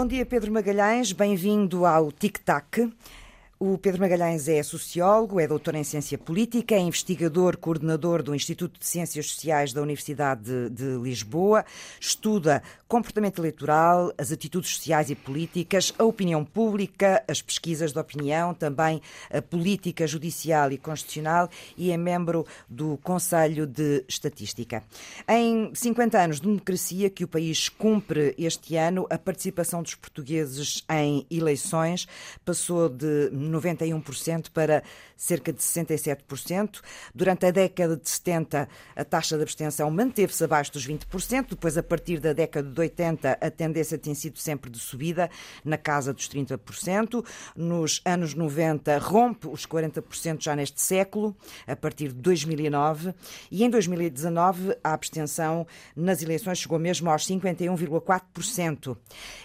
Bom dia, Pedro Magalhães. Bem-vindo ao Tic Tac. O Pedro Magalhães é sociólogo, é doutor em ciência política, é investigador, coordenador do Instituto de Ciências Sociais da Universidade de, Lisboa, estuda comportamento eleitoral, as atitudes sociais e políticas, a opinião pública, as pesquisas de opinião, também a política judicial e constitucional e é membro do Conselho de Estatística. Em 50 anos de democracia que o país cumpre este ano, a participação dos portugueses em eleições passou de 91% para cerca de 67%. Durante a década de 70, a taxa de abstenção manteve-se abaixo dos 20%. Depois, a partir da década de 80, a tendência tem sido sempre de subida, na casa dos 30%. Nos anos 90, rompe os 40% já neste século, a partir de 2009. E em 2019, a abstenção nas eleições chegou mesmo aos 51,4%.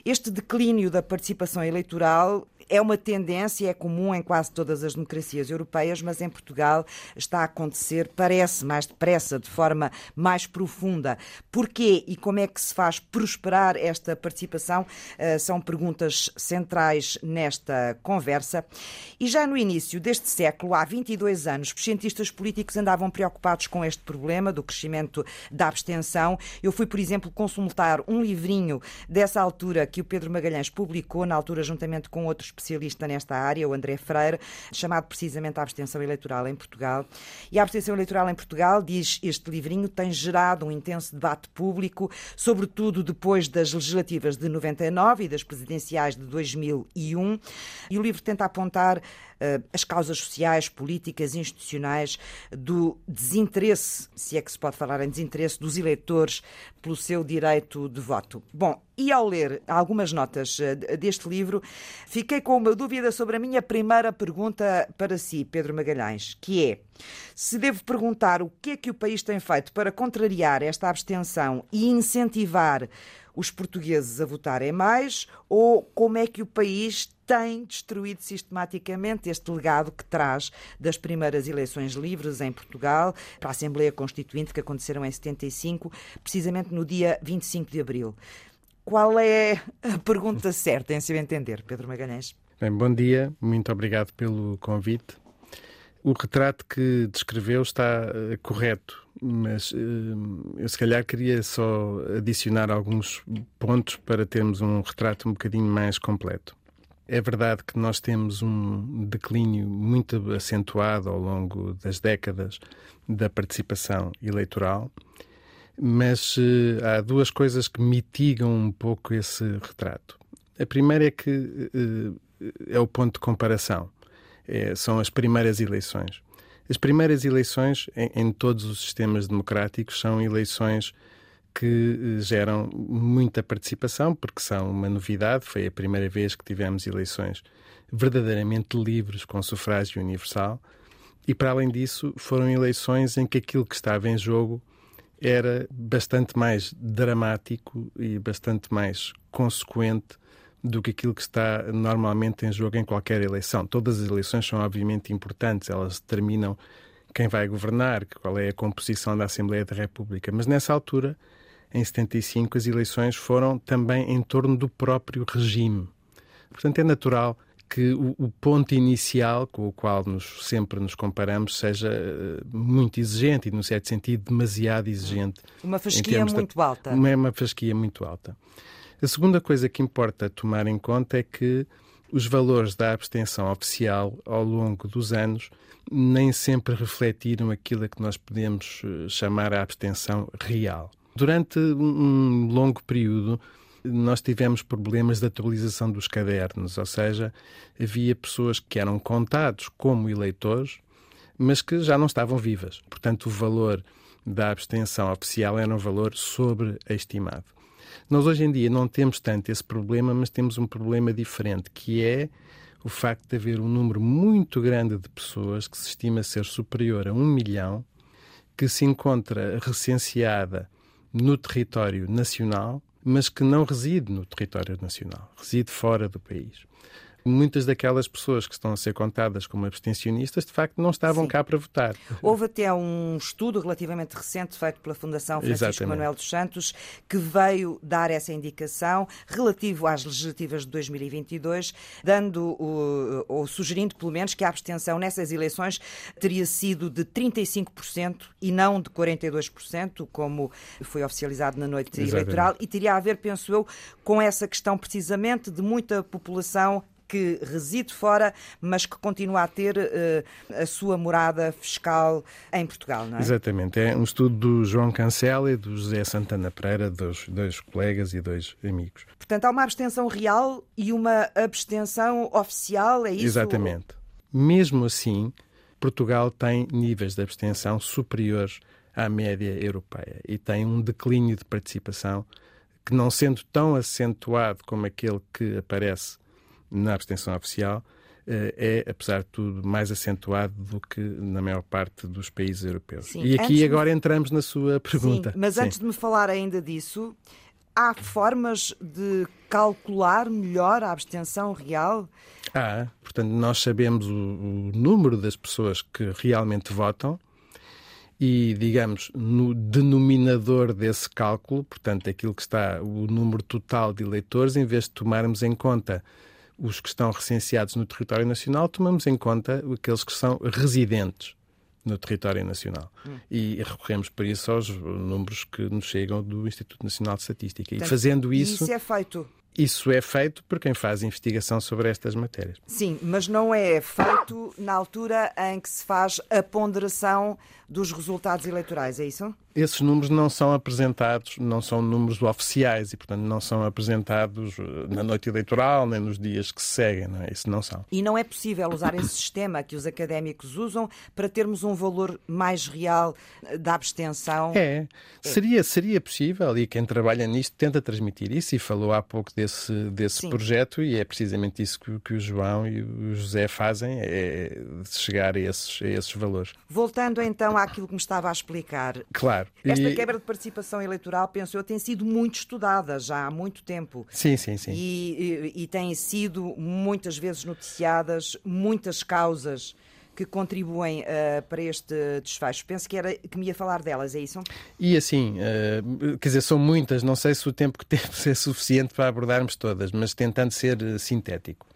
Este declínio da participação eleitoral é uma tendência, é comum em quase todas as democracias europeias, mas em Portugal está a acontecer, parece, mais depressa, de forma mais profunda. Porquê e como é que se faz prosperar esta participação? Uh, são perguntas centrais nesta conversa. E já no início deste século, há 22 anos, os cientistas políticos andavam preocupados com este problema do crescimento da abstenção. Eu fui, por exemplo, consultar um livrinho dessa altura que o Pedro Magalhães publicou, na altura, juntamente com outros especialista nesta área, o André Freire, chamado precisamente a abstenção eleitoral em Portugal. E a abstenção eleitoral em Portugal, diz este livrinho, tem gerado um intenso debate público, sobretudo depois das legislativas de 99 e das presidenciais de 2001. E o livro tenta apontar as causas sociais, políticas, institucionais do desinteresse, se é que se pode falar em desinteresse, dos eleitores pelo seu direito de voto. Bom, e ao ler algumas notas uh, deste livro, fiquei com uma dúvida sobre a minha primeira pergunta para si, Pedro Magalhães, que é se devo perguntar o que é que o país tem feito para contrariar esta abstenção e incentivar os portugueses a votarem mais ou como é que o país tem destruído sistematicamente este legado que traz das primeiras eleições livres em Portugal para a Assembleia Constituinte que aconteceram em 75, precisamente no dia 25 de abril. Qual é a pergunta certa, em seu entender, Pedro Magalhães? Bem, bom dia, muito obrigado pelo convite. O retrato que descreveu está uh, correto, mas uh, eu se calhar queria só adicionar alguns pontos para termos um retrato um bocadinho mais completo. É verdade que nós temos um declínio muito acentuado ao longo das décadas da participação eleitoral, mas uh, há duas coisas que mitigam um pouco esse retrato. A primeira é que é o ponto de comparação é, são as primeiras eleições. As primeiras eleições em, em, todos os sistemas democráticos são eleições que eh, geram muita participação, porque são uma novidade. Foi a primeira vez que tivemos eleições verdadeiramente livres, com sufrágio universal. E, para além disso, foram eleições em que aquilo que estava em jogo era bastante mais dramático e bastante mais consequente do que aquilo que está normalmente em jogo em qualquer eleição. Todas as eleições são obviamente importantes, elas determinam quem vai governar, qual é a composição da Assembleia da República, mas nessa altura, em 75, as eleições foram também em torno do próprio regime. Portanto, é natural que o, o, ponto inicial com o qual nos, sempre nos comparamos seja uh, muito exigente e, no certo sentido, demasiado exigente. Uma fasquia muito alta. Uma, uma fasquia muito alta. A segunda coisa que importa tomar em conta é que os valores da abstenção oficial ao longo dos anos nem sempre refletiram aquilo a que nós podemos eh, chamar a abstenção real. Durante um longo período, nós tivemos problemas de atualização dos cadernos, ou seja, havia pessoas que eram contados como eleitores, mas que já não estavam vivas. Portanto, o valor da abstenção oficial era um valor sobreestimado. Nós hoje em dia não temos tanto esse problema, mas temos um problema diferente, que é o facto de haver um número muito grande de pessoas que se estima ser superior a um milhão, que se encontra recenseada no território nacional, mas que não reside no território nacional, reside fora do país. Muitas daquelas pessoas que estão a ser contadas como abstencionistas, de facto, não estavam Sim. cá para votar. Houve até um estudo relativamente recente feito pela Fundação Francisco Exatamente. Manuel dos Santos que veio dar essa indicação relativo às legislativas de 2022, dando ou sugerindo, pelo menos, que a abstenção nessas eleições teria sido de 35% e não de 42%, como foi oficializado na noite Exatamente. eleitoral, e teria a ver, penso eu, com essa questão precisamente de muita população que reside fora, mas que continua a ter uh, a sua morada fiscal em Portugal, não é? Exatamente. É um estudo do João Cancela e do José Santana Pereira, dois, dois colegas e dois amigos. Portanto, há uma abstenção real e uma abstenção oficial, é isso? Exatamente. Mesmo assim, Portugal tem níveis de abstenção superiores à média europeia e tem um declínio de participação que, não sendo tão acentuado como aquele que aparece na abstenção oficial eh, é, apesar de tudo, mais acentuado do que na maior parte dos países europeus. Sim, e aqui agora de... entramos na sua pergunta. Sim, mas Sim. antes de me falar ainda disso, há formas de calcular melhor a abstenção real? Há. Portanto, nós sabemos o, o número das pessoas que realmente votam e, digamos, no denominador desse cálculo, portanto, aquilo que está o número total de eleitores, em vez de tomarmos em conta os que estão recenseados no território nacional, tomamos em conta aqueles que são residentes no território nacional. Hum. E recorremos por isso aos números que nos chegam do Instituto Nacional de Estatística. Portanto, e fazendo isso. Isso é feito isso é feito por quem faz investigação sobre estas matérias. Sim, mas não é feito na altura em que se faz a ponderação dos resultados eleitorais, é isso? Esses números não são apresentados, não são números oficiais e, portanto, não são apresentados eh, na noite eleitoral nem nos dias que se seguem, não é? Isso não são. E não é possível usar esse sistema que os académicos usam para termos um valor mais real eh, da abstenção? É, é. Seria, seria possível e quem trabalha nisto tenta transmitir isso e falou há pouco desse, desse projeto e é precisamente isso que, que o João e o José fazem, é chegar a esses, a esses valores. Voltando então àquilo que me estava a explicar. Claro. Esta e... quebra de participação eleitoral, penso eu, tem sido muito estudada já há muito tempo. Sim, sim, sim. E, e, e têm sido muitas vezes noticiadas muitas causas que contribuem uh, para este desfecho. Penso que era que me ia falar delas, é isso? E assim, uh, quer dizer, são muitas, não sei se o tempo que temos é suficiente para abordarmos todas, mas tentando ser uh, sintético.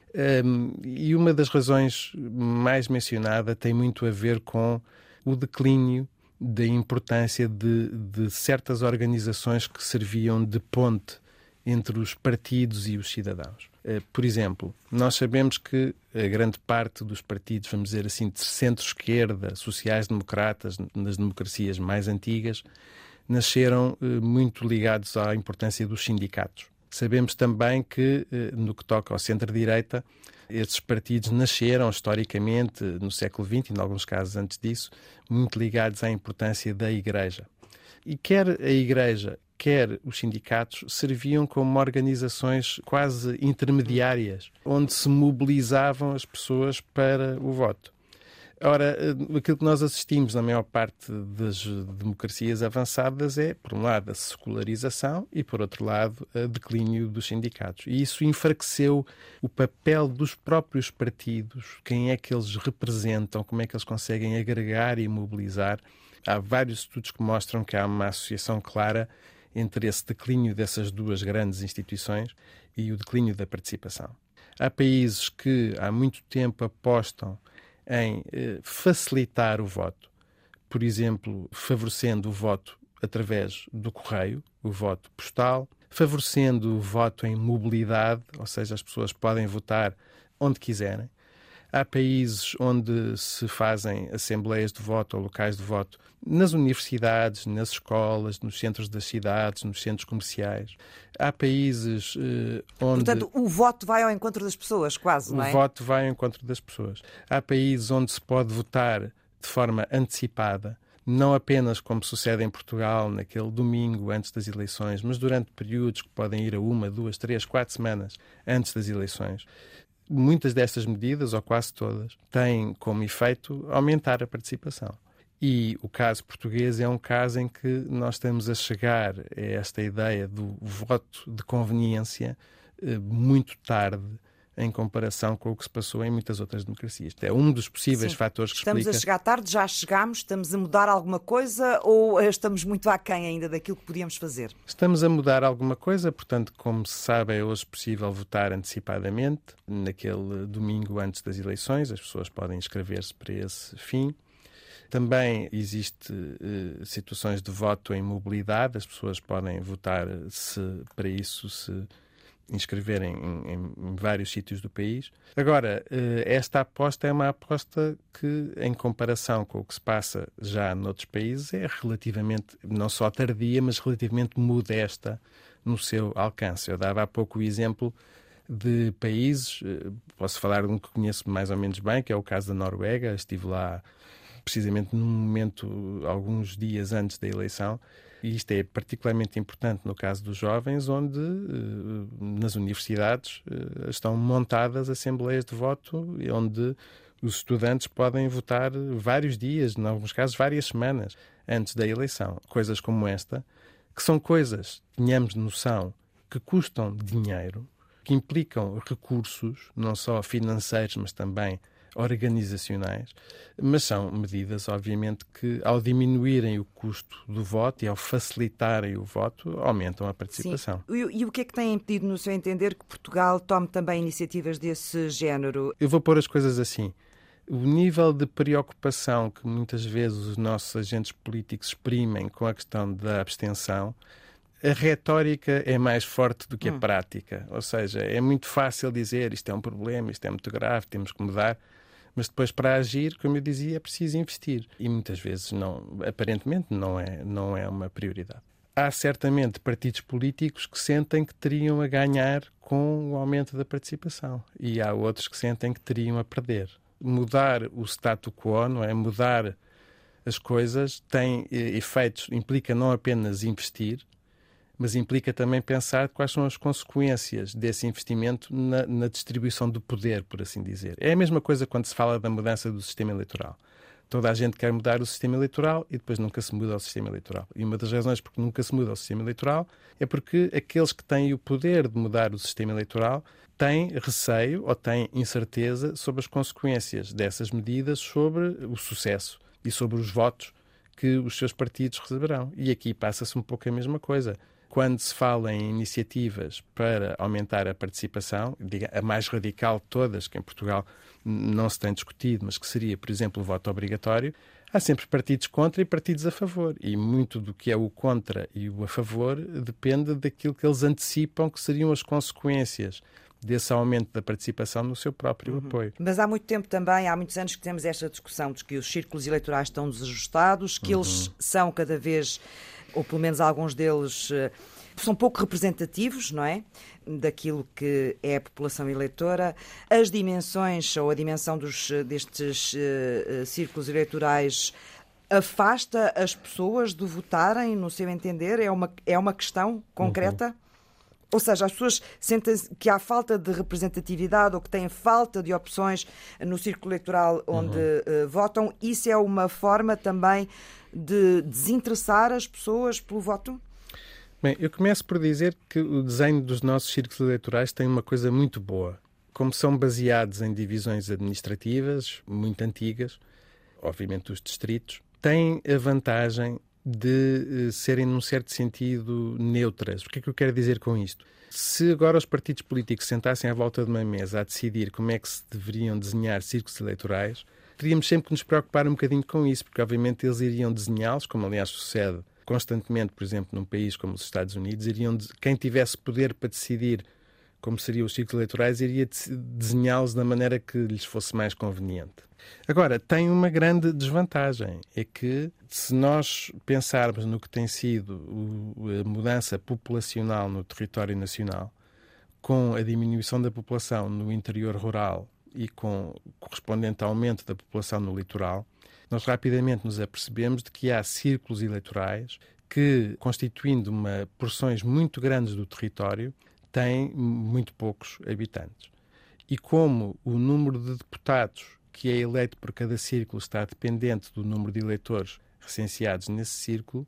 Um, e uma das razões mais mencionada tem muito a ver com o declínio da importância de, de certas organizações que serviam de ponte entre os partidos e os cidadãos. Eh, por exemplo, nós sabemos que a grande parte dos partidos, vamos dizer assim, de centro-esquerda, sociais-democratas, nas democracias mais antigas, nasceram eh, muito ligados à importância dos sindicatos. Sabemos também que, eh, no que toca ao centro-direita, estes partidos nasceram historicamente no século XX, em alguns casos antes disso, muito ligados à importância da Igreja. E quer a Igreja, quer os sindicatos serviam como organizações quase intermediárias, onde se mobilizavam as pessoas para o voto. Ora, eh, aquilo que nós assistimos na maior parte das democracias avançadas é, por um lado, a secularização e, por outro lado, o declínio dos sindicatos. E isso enfraqueceu o papel dos próprios partidos, quem é que eles representam, como é que eles conseguem agregar e mobilizar. Há vários estudos que mostram que há uma associação clara entre esse declínio dessas duas grandes instituições e o declínio da participação. Há países que há muito tempo apostam em eh, facilitar o voto, por exemplo, favorecendo o voto através do correio, o voto postal, favorecendo o voto em mobilidade, ou seja, as pessoas podem votar onde quiserem, Há países onde se fazem assembleias de voto ou locais de voto nas universidades, nas escolas, nos centros das cidades, nos centros comerciais. Há países eh, onde. Portanto, o voto vai ao encontro das pessoas, quase, não é? O voto vai ao encontro das pessoas. Há países onde se pode votar de forma antecipada não apenas como sucede em Portugal, naquele domingo antes das eleições, mas durante períodos que podem ir a uma, duas, três, quatro semanas antes das eleições muitas destas medidas, ou quase todas, têm como efeito aumentar a participação. E o caso português é um caso em que nós estamos a chegar a esta ideia do voto de conveniência eh, muito tarde em comparação com o que se passou em muitas outras democracias. É um dos possíveis Sim. fatores que estamos explica... a chegar tarde, já chegamos, estamos a mudar alguma coisa ou estamos muito aquém ainda daquilo que podíamos fazer? Estamos a mudar alguma coisa, portanto, como se sabe, é hoje possível votar antecipadamente, naquele domingo antes das eleições, as pessoas podem inscrever-se para esse fim. Também existe eh, situações de voto em mobilidade, as pessoas podem votar se para isso se inscreverem em, em, vários sítios do país. Agora, eh, esta aposta é uma aposta que, em comparação com o que se passa já noutros países, é relativamente, não só tardia, mas relativamente modesta no seu alcance. Eu dava há pouco o exemplo de países, eh, posso falar de um que conheço mais ou menos bem, que é o caso da Noruega. Estive lá precisamente num momento, alguns dias antes da eleição, e isto é particularmente importante no caso dos jovens, onde eh, nas universidades eh, estão montadas assembleias de voto, onde os estudantes podem votar vários dias, em alguns casos várias semanas antes da eleição. Coisas como esta, que são coisas, tenhamos noção, que custam dinheiro, que implicam recursos, não só financeiros, mas também organizacionais, mas são medidas, obviamente, que ao diminuírem o custo do voto e ao facilitarem o voto, aumentam a participação. E, e o que é que tem impedido, no seu entender, que Portugal tome também iniciativas desse género? Eu vou pôr as coisas assim. O nível de preocupação que muitas vezes os nossos agentes políticos exprimem com a questão da abstenção a retórica é mais forte do que a hum. prática. Ou seja, é muito fácil dizer isto é um problema, isto é muito grave, temos que mudar. Mas depois, para agir, como eu dizia, é preciso investir. E muitas vezes, não, aparentemente, não é, não é uma prioridade. Há certamente partidos políticos que sentem que teriam a ganhar com o aumento da participação. E há outros que sentem que teriam a perder. Mudar o status quo, não é? Mudar as coisas tem eh, efeitos, implica não apenas investir, mas implica também pensar quais são as consequências desse investimento na, na, distribuição do poder, por assim dizer. É a mesma coisa quando se fala da mudança do sistema eleitoral. Toda a gente quer mudar o sistema eleitoral e depois nunca se muda o sistema eleitoral. E uma das razões por que nunca se muda o sistema eleitoral é porque aqueles que têm o poder de mudar o sistema eleitoral têm receio ou têm incerteza sobre as consequências dessas medidas sobre o sucesso e sobre os votos que os seus partidos receberão. E aqui passa-se um pouco a mesma coisa quando se fala em iniciativas para aumentar a participação, a mais radical de todas, que em Portugal não se tem discutido, mas que seria, por exemplo, o voto obrigatório, há sempre partidos contra e partidos a favor. E muito do que é o contra e o a favor depende daquilo que eles antecipam que seriam as consequências desse aumento da participação no seu próprio uhum. apoio. Mas há muito tempo também, há muitos anos que temos esta discussão de que os círculos eleitorais estão desajustados, que uhum. eles são cada vez ou pelo menos alguns deles eh, são pouco representativos, não é? Daquilo que é a população eleitora. As dimensões ou a dimensão dos, eh, destes uh, círculos eleitorais afasta as pessoas de votarem, no seu entender? É uma, é uma questão concreta? Uhum. Ou seja, as pessoas sentem que há falta de representatividade ou que têm falta de opções no círculo eleitoral onde uhum. uh, votam. Isso é uma forma também de desinteressar as pessoas pelo voto? Bem, eu começo por dizer que o desenho dos nossos círculos eleitorais tem uma coisa muito boa. Como são baseados em divisões administrativas muito antigas, obviamente os distritos, têm a vantagem de uh, serem, num certo sentido, neutras. O que é que eu quero dizer com isto? Se agora os partidos políticos sentassem à volta de uma mesa a decidir como é que se deveriam desenhar círculos eleitorais, teríamos sempre que nos preocupar um bocadinho com isso, porque obviamente eles iriam desenhá-los, como aliás sucede constantemente, por exemplo, num país como os Estados Unidos, iriam quem tivesse poder para decidir como seriam os ciclos eleitorais, iria desenhá-los da maneira que lhes fosse mais conveniente. Agora, tem uma grande desvantagem, é que se nós pensarmos no que tem sido a mudança populacional no território nacional, com a diminuição da população no interior rural e com o correspondente aumento da população no litoral, nós rapidamente nos apercebemos de que há círculos eleitorais que, constituindo uma porções muito grandes do território, têm muito poucos habitantes. E como o número de deputados que é eleito por cada círculo está dependente do número de eleitores recenseados nesse círculo,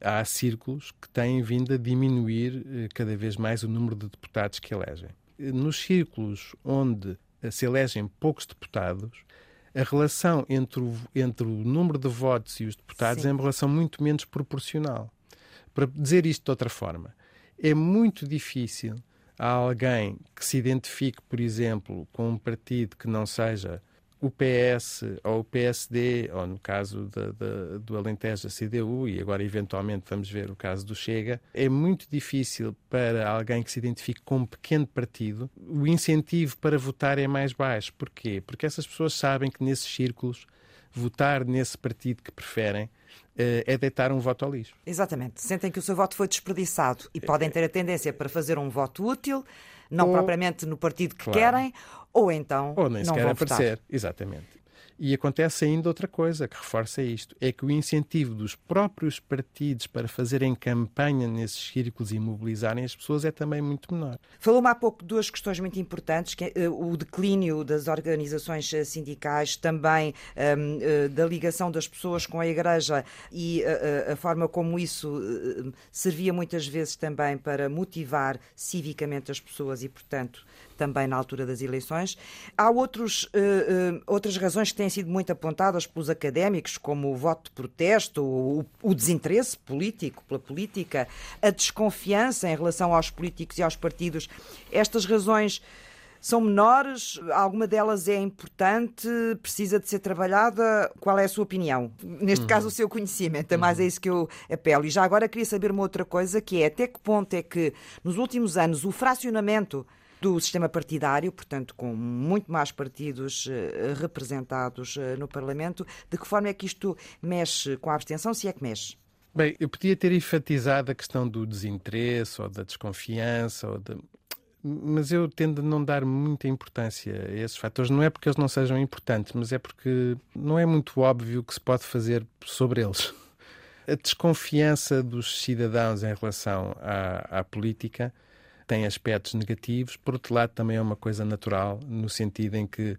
há círculos que têm vindo a diminuir eh, cada vez mais o número de deputados que elegem. nos círculos onde se elegem poucos deputados, a relação entre o, entre o número de votos e os deputados Sim. é uma relação muito menos proporcional. Para dizer isto de outra forma, é muito difícil a alguém que se identifique, por exemplo, com um partido que não seja o PS ou o PSD, ou no caso de, de, do Alentejo, a CDU, e agora eventualmente vamos ver o caso do Chega, é muito difícil para alguém que se identifique com um pequeno partido, o incentivo para votar é mais baixo. Porquê? Porque essas pessoas sabem que nesses círculos votar nesse partido que preferem é deitar um voto ao lixo. Exatamente. Sentem que o seu voto foi desperdiçado e podem ter a tendência para fazer um voto útil, não ou, propriamente no partido que claro. querem, ou então ou nem não sequer vão aparecer. Votar. Exatamente. E acontece ainda outra coisa que reforça isto: é que o incentivo dos próprios partidos para fazerem campanha nesses círculos e mobilizarem as pessoas é também muito menor. Falou-me há pouco duas questões muito importantes: que é, uh, o declínio das organizações uh, sindicais, também um, uh, da ligação das pessoas com a Igreja e a forma como isso servia muitas vezes também para motivar civicamente as pessoas e, portanto, também na altura das eleições. Há outros, uh, uh, outras razões que têm sido muito apontadas pelos académicos, como o voto de protesto, o, o desinteresse político pela política, a desconfiança em relação aos políticos e aos partidos. Estas razões são menores, alguma delas é importante, precisa de ser trabalhada. Qual é a sua opinião? Neste uhum. caso, o seu conhecimento, é mais uhum. a isso que eu apelo. E já agora queria saber uma outra coisa, que é até que ponto é que nos últimos anos o fracionamento do sistema partidário, portanto, com muito mais partidos uh, representados uh, no Parlamento. De que forma é que isto mexe com a abstenção, se é que mexe? Bem, eu podia ter enfatizado a questão do desinteresse ou da desconfiança, ou de... mas eu tendo a não dar muita importância a esses fatores. Não é porque eles não sejam importantes, mas é porque não é muito óbvio o que se pode fazer sobre eles. A desconfiança dos cidadãos em relação à, à política tem aspectos negativos, por outro lado, também é uma coisa natural, no sentido em que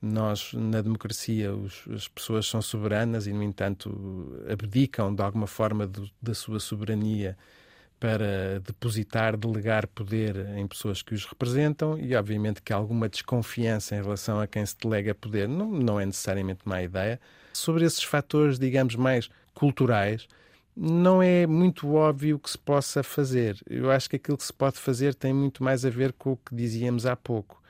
nós, na democracia, os, as pessoas são soberanas e, no entanto, abdicam de alguma forma do, da sua soberania para depositar, delegar poder em pessoas que os representam e, obviamente, que alguma desconfiança em relação a quem se delega poder não, não é necessariamente má ideia. Sobre esses fatores, digamos, mais culturais, não é muito óbvio que se possa fazer. Eu acho que aquilo que se pode fazer tem muito mais a ver com o que dizíamos há pouco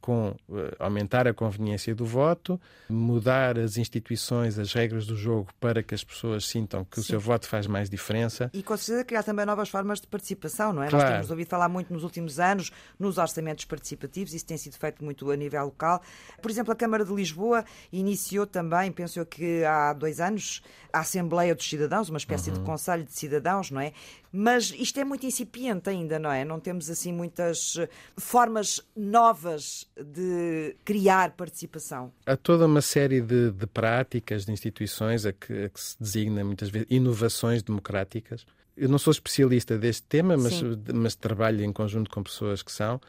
com uh, aumentar a conveniência do voto, mudar as instituições, as regras do jogo para que as pessoas sintam que Sim. o seu voto faz mais diferença. E com certeza criar também novas formas de participação, não é? Claro. Nós temos ouvido falar muito nos últimos anos nos orçamentos participativos, isso tem sido feito muito a nível local. Por exemplo, a Câmara de Lisboa iniciou também, penso eu que há dois anos, a Assembleia dos Cidadãos, uma espécie uhum. de Conselho de Cidadãos, não é? Mas isto é muito incipiente ainda, não é? Não temos assim muitas eh, formas novas de criar participação. Há toda uma série de, de práticas, de instituições a que, a que, se designa muitas vezes inovações democráticas. Eu não sou especialista deste tema, mas, mas trabalho em conjunto com pessoas que são,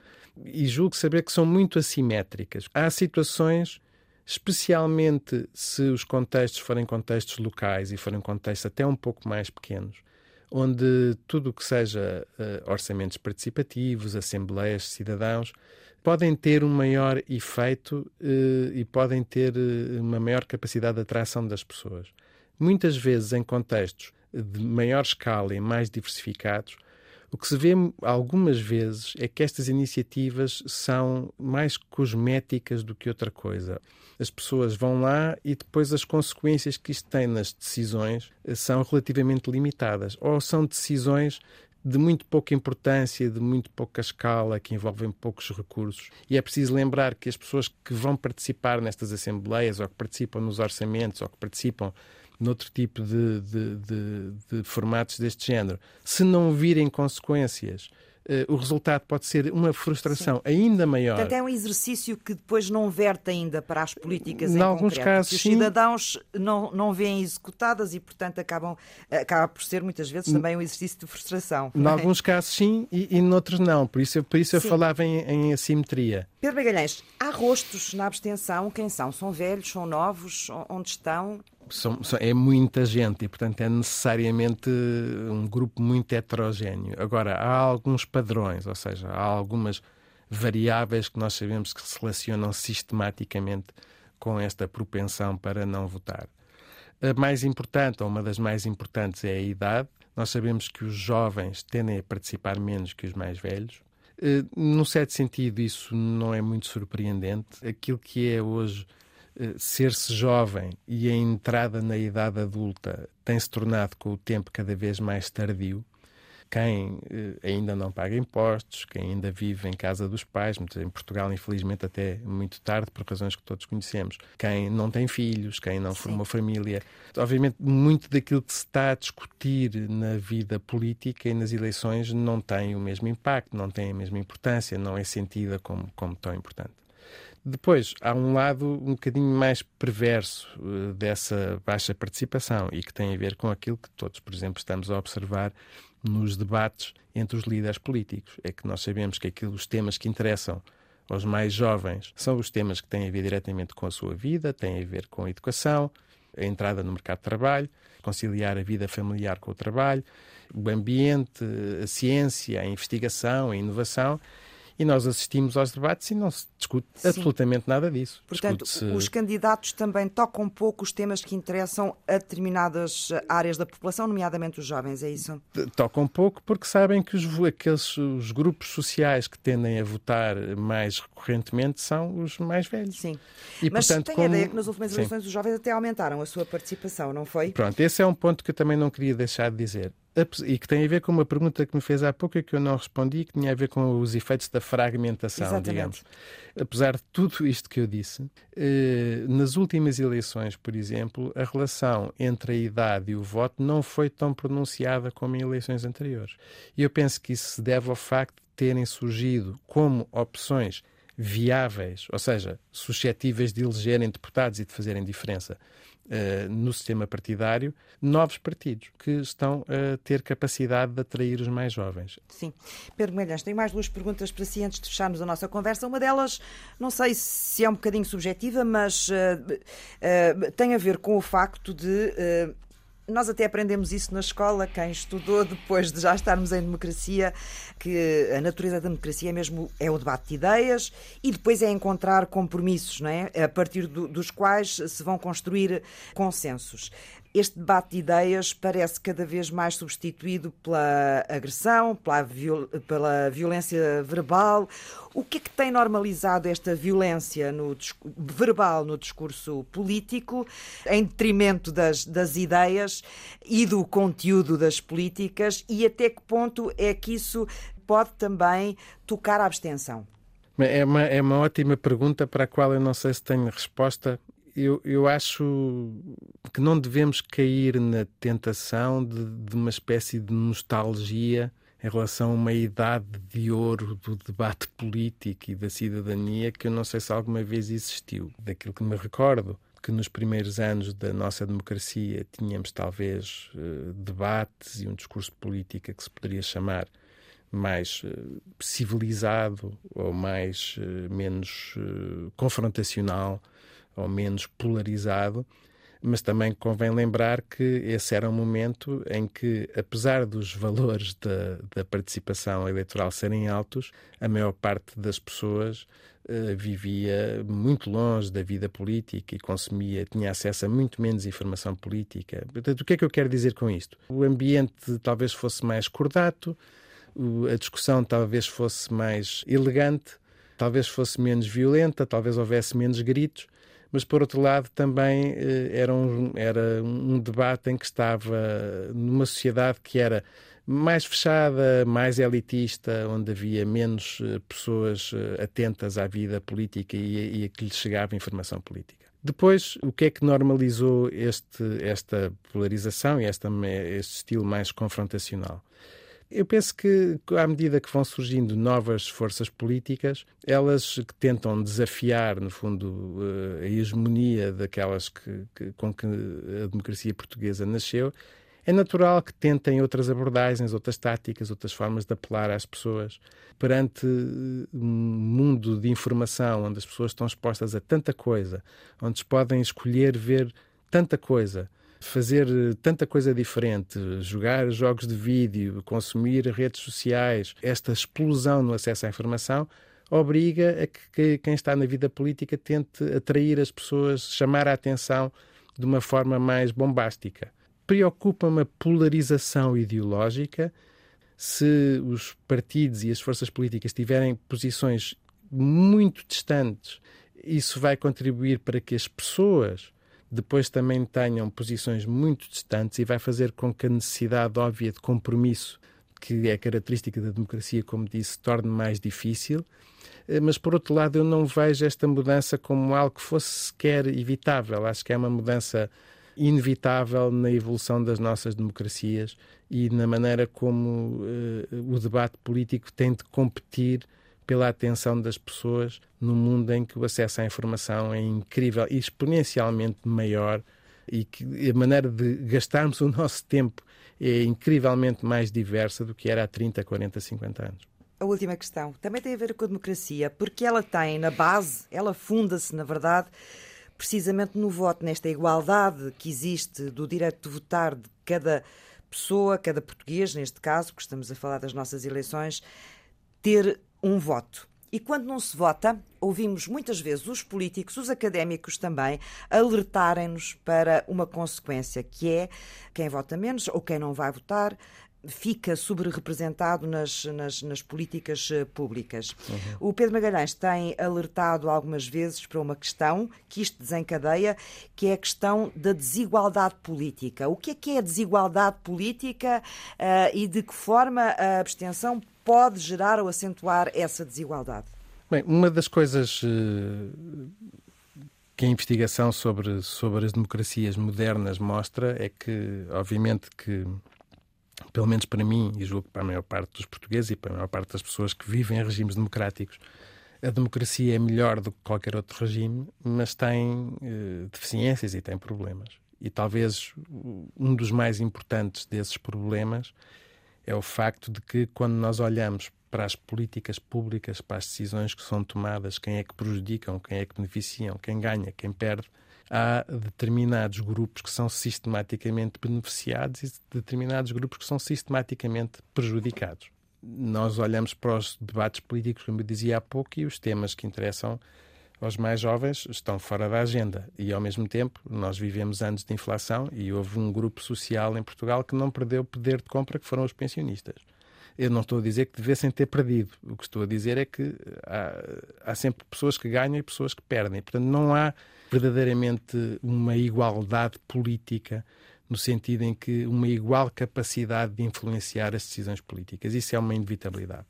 e julgo saber que são muito assimétricas. Há situações especialmente se os contextos forem contextos locais e forem contextos até um pouco mais pequenos, onde tudo o que seja uh, orçamentos participativos, assembleias de cidadãos, podem ter um maior efeito uh, e podem ter uh, uma maior capacidade de atração das pessoas. Muitas vezes, em contextos de maior escala e mais diversificados, o que se vê algumas vezes é que estas iniciativas são mais cosméticas do que outra coisa. As pessoas vão lá e depois as consequências que isto tem nas decisões eh, são relativamente limitadas. Ou são decisões de muito pouca importância, de muito pouca escala, que envolvem poucos recursos. E é preciso lembrar que as pessoas que vão participar nestas assembleias, ou que participam nos orçamentos, ou que participam noutro tipo de, de, de, de formatos deste género, se não virem consequências o resultado pode ser uma frustração Sim. ainda maior. Portanto, é um exercício que depois não verte ainda para as políticas em, em alguns concreto, casos, os cidadãos não, não veem executadas e, portanto, acabam, acaba por ser muitas vezes também um exercício de frustração. Em é? alguns casos, sim, e, e noutros não. Por isso, por isso eu falava em, em assimetria. Pedro Magalhães, há rostos na abstenção. Quem são? São velhos? São novos? Onde estão? São, são, é muita gente e, portanto, é necessariamente um grupo muito heterogéneo. Agora, há alguns padrões, ou seja, há algumas variáveis que nós sabemos que se relacionam sistematicamente com esta propensão para não votar. A mais importante, ou uma das mais importantes, é a idade. Nós sabemos que os jovens tendem a participar menos que os mais velhos. Eh, num certo sentido, isso não é muito surpreendente. Aquilo que é hoje ser-se jovem e a entrada na idade adulta tem se tornado com o tempo cada vez mais tardio quem eh, ainda não paga impostos, quem ainda vive em casa dos pais, em Portugal, infelizmente, até muito tarde, por razões que todos conhecemos, quem não tem filhos, quem não formou família. Obviamente, muito daquilo que se está a discutir na vida política e nas eleições não tem o mesmo impacto, não tem a mesma importância, não é sentida como, como tão importante. Depois, há um lado um bocadinho mais perverso uh, dessa baixa participação e que tem a ver com aquilo que todos, por exemplo, estamos a observar nos debates entre os líderes políticos. É que nós sabemos que aquilo, os temas que interessam aos mais jovens são os temas que têm a ver diretamente com a sua vida, têm a ver com a educação, a entrada no mercado de trabalho, conciliar a vida familiar com o trabalho, o ambiente, a ciência, a investigação, a inovação e nós assistimos aos debates e não se discute Sim. absolutamente nada disso. Portanto, os candidatos também tocam um pouco os temas que interessam a determinadas áreas da população, nomeadamente os jovens, é isso? Tocam um pouco porque sabem que os, aqueles, os grupos sociais que tendem a votar mais recorrentemente são os mais velhos. Sim. E, Mas portanto, tem como... a ideia que nas últimas eleições Sim. os jovens até aumentaram a sua participação, não foi? Pronto, esse é um ponto que eu também não queria deixar de dizer e que tem a ver com uma pergunta que me fez há pouco e que eu não respondi, que tinha a ver com os efeitos da fragmentação, Exatamente. digamos. Apesar de tudo isto que eu disse, eh, nas últimas eleições, por exemplo, a relação entre a idade e o voto não foi tão pronunciada como em eleições anteriores. E eu penso que isso se deve ao facto de terem surgido como opções viáveis, ou seja, suscetíveis de elegerem deputados e de fazerem diferença uh, no sistema partidário novos partidos que estão a ter capacidade de atrair os mais jovens. Sim. Pedro Melhães, tenho mais duas perguntas para si antes de fecharmos a nossa conversa. Uma delas, não sei se é um bocadinho subjetiva, mas uh, uh, tem a ver com o facto de nós até aprendemos isso na escola, quem estudou depois de já estarmos em democracia, que a natureza da democracia é mesmo é o debate de ideias e depois é encontrar compromissos, não é? A partir do, dos quais se vão construir consensos este debate de ideias parece cada vez mais substituído pela agressão, pela, viol pela violência verbal. O que é que tem normalizado esta violência no verbal no discurso político, em detrimento das, das ideias e do conteúdo das políticas, e até que ponto é que isso pode também tocar a abstenção? É uma, é uma ótima pergunta para a qual eu não sei se tenho resposta eu, eu acho que não devemos cair na tentação de, de, uma espécie de nostalgia em relação a uma idade de ouro do debate político e da cidadania que eu não sei se alguma vez existiu. Daquilo que me recordo, que nos primeiros anos da nossa democracia tínhamos talvez uh, debates e um discurso político que se poderia chamar mais uh, civilizado ou mais uh, menos confrontacional ou menos polarizado, mas também convém lembrar que esse era um momento em que, apesar dos valores da, da participação eleitoral serem altos, a maior parte das pessoas uh, vivia muito longe da vida política e consumia, tinha acesso a muito menos informação política. Portanto, o que é que eu quero dizer com isto? O ambiente talvez fosse mais cordato, a discussão talvez fosse mais elegante, talvez fosse menos violenta, talvez houvesse menos gritos mas por outro lado também eh, era um, era um debate em que estava numa sociedade que era mais fechada, mais elitista, onde havia menos eh, pessoas eh, atentas à vida política e, e a que lhes chegava informação política. Depois, o que é que normalizou este, esta polarização e este estilo mais confrontacional? Eu penso que, à medida que vão surgindo novas forças políticas, elas que tentam desafiar, no fundo, eh, a hegemonia daquelas que, que, com que a democracia portuguesa nasceu, é natural que tentem outras abordagens, outras táticas, outras formas de apelar às pessoas. Perante um mundo de informação onde as pessoas estão expostas a tanta coisa, onde podem escolher ver tanta coisa, fazer eh, tanta coisa diferente, jogar jogos de vídeo, consumir redes sociais, esta explosão no acesso à informação, obriga a que quem está na vida política tente atrair as pessoas, chamar a atenção de uma forma mais bombástica. Preocupa-me a polarização ideológica. Se os partidos e as forças políticas tiverem posições muito distantes, isso vai contribuir para que as pessoas depois também tenham posições muito distantes e vai fazer com que a necessidade óbvia de compromisso, que é característica da democracia, como disse, torne mais difícil. Eh, mas, por outro lado, eu não vejo esta mudança como algo que fosse sequer evitável. Acho que é uma mudança inevitável na evolução das nossas democracias e na maneira como uh, o debate político tem de competir pela atenção das pessoas num mundo em que o acesso à informação é incrível e exponencialmente maior e que a maneira de gastarmos o nosso tempo é incrivelmente mais diversa do que era há 30, 40, 50 anos. A última questão também tem a ver com a democracia, porque ela tem na base, ela funda-se, na verdade, precisamente no voto, nesta igualdade que existe do direito de votar de cada pessoa, cada português, neste caso, que estamos a falar das nossas eleições, ter um voto. E quando não se vota, ouvimos muitas vezes os políticos, os académicos também, alertarem-nos para uma consequência, que é quem vota menos ou quem não vai votar fica sobre-representado nas, nas, nas, políticas eh, públicas. Uhum. O Pedro Magalhães tem alertado algumas vezes para uma questão que isto desencadeia, que é a questão da desigualdade política. O que é que é a desigualdade política uh, e de que forma a abstenção pode gerar ou acentuar essa desigualdade? Bem, uma das coisas uh, que a investigação sobre, sobre as democracias modernas mostra é que, obviamente, que pelo menos para mim, e julgo para a maior parte dos portugueses e para a maior parte das pessoas que vivem em regimes democráticos, a democracia é melhor do que qualquer outro regime, mas tem uh, deficiências e tem problemas. E talvez um dos mais importantes desses problemas é o facto de que, quando nós olhamos para as políticas públicas, para as decisões que são tomadas, quem é que prejudicam, quem é que beneficiam, quem ganha, quem perde, há determinados grupos que são sistematicamente beneficiados e determinados grupos que são sistematicamente prejudicados. Nós olhamos para os debates políticos, como eu dizia há pouco, e os temas que interessam aos mais jovens estão fora da agenda. E, ao mesmo tempo, nós vivemos anos de inflação e houve um grupo social em Portugal que não perdeu poder de compra, que foram os pensionistas. Eu não estou a dizer que devessem ter perdido. O que estou a dizer é que há, há sempre pessoas que ganham e pessoas que perdem. Portanto, não há verdadeiramente uma igualdade política no sentido em que uma igual capacidade de influenciar as decisões políticas. Isso é uma inevitabilidade.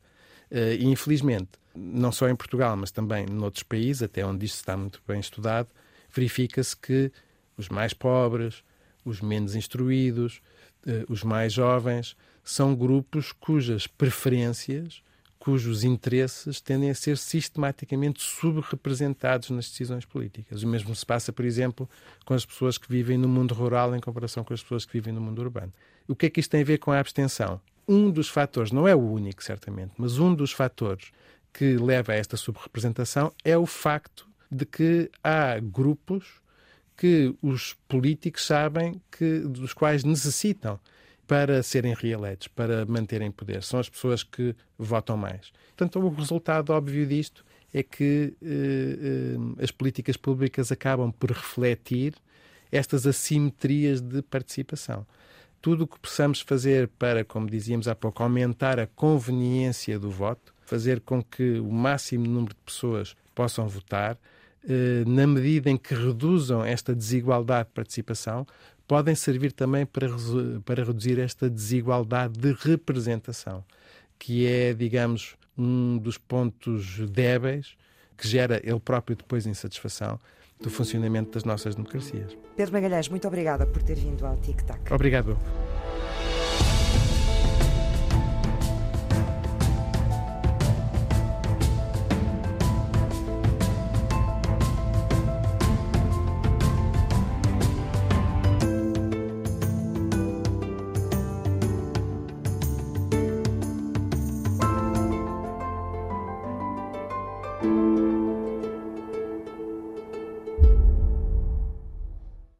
Uh, e, infelizmente, não só em Portugal, mas também noutros países, até onde isto está muito bem estudado, verifica-se que os mais pobres, os menos instruídos, uh, os mais jovens, são grupos cujas preferências, cujos interesses tendem a ser sistematicamente subrepresentados nas decisões políticas. O mesmo se passa, por exemplo, com as pessoas que vivem no mundo rural em comparação com as pessoas que vivem no mundo urbano. O que é que isto tem a ver com a abstenção? Um dos fatores, não é o único, certamente, mas um dos fatores que leva a esta subrepresentação é o facto de que há grupos que os políticos sabem que dos quais necessitam para serem reeleitos, para manterem poder. São as pessoas que votam mais. Portanto, o resultado óbvio disto é que eh, eh, as políticas públicas acabam por refletir estas assimetrias de participação. Tudo o que possamos fazer para, como dizíamos há pouco, aumentar a conveniência do voto, fazer com que o máximo número de pessoas possam votar, eh, na medida em que reduzam esta desigualdade de participação, podem servir também para, para reduzir esta desigualdade de representação, que é, digamos, um dos pontos débeis que gera ele próprio depois insatisfação do funcionamento das nossas democracias. Pedro Magalhães, muito obrigada por ter vindo ao Tic Tac. Obrigado.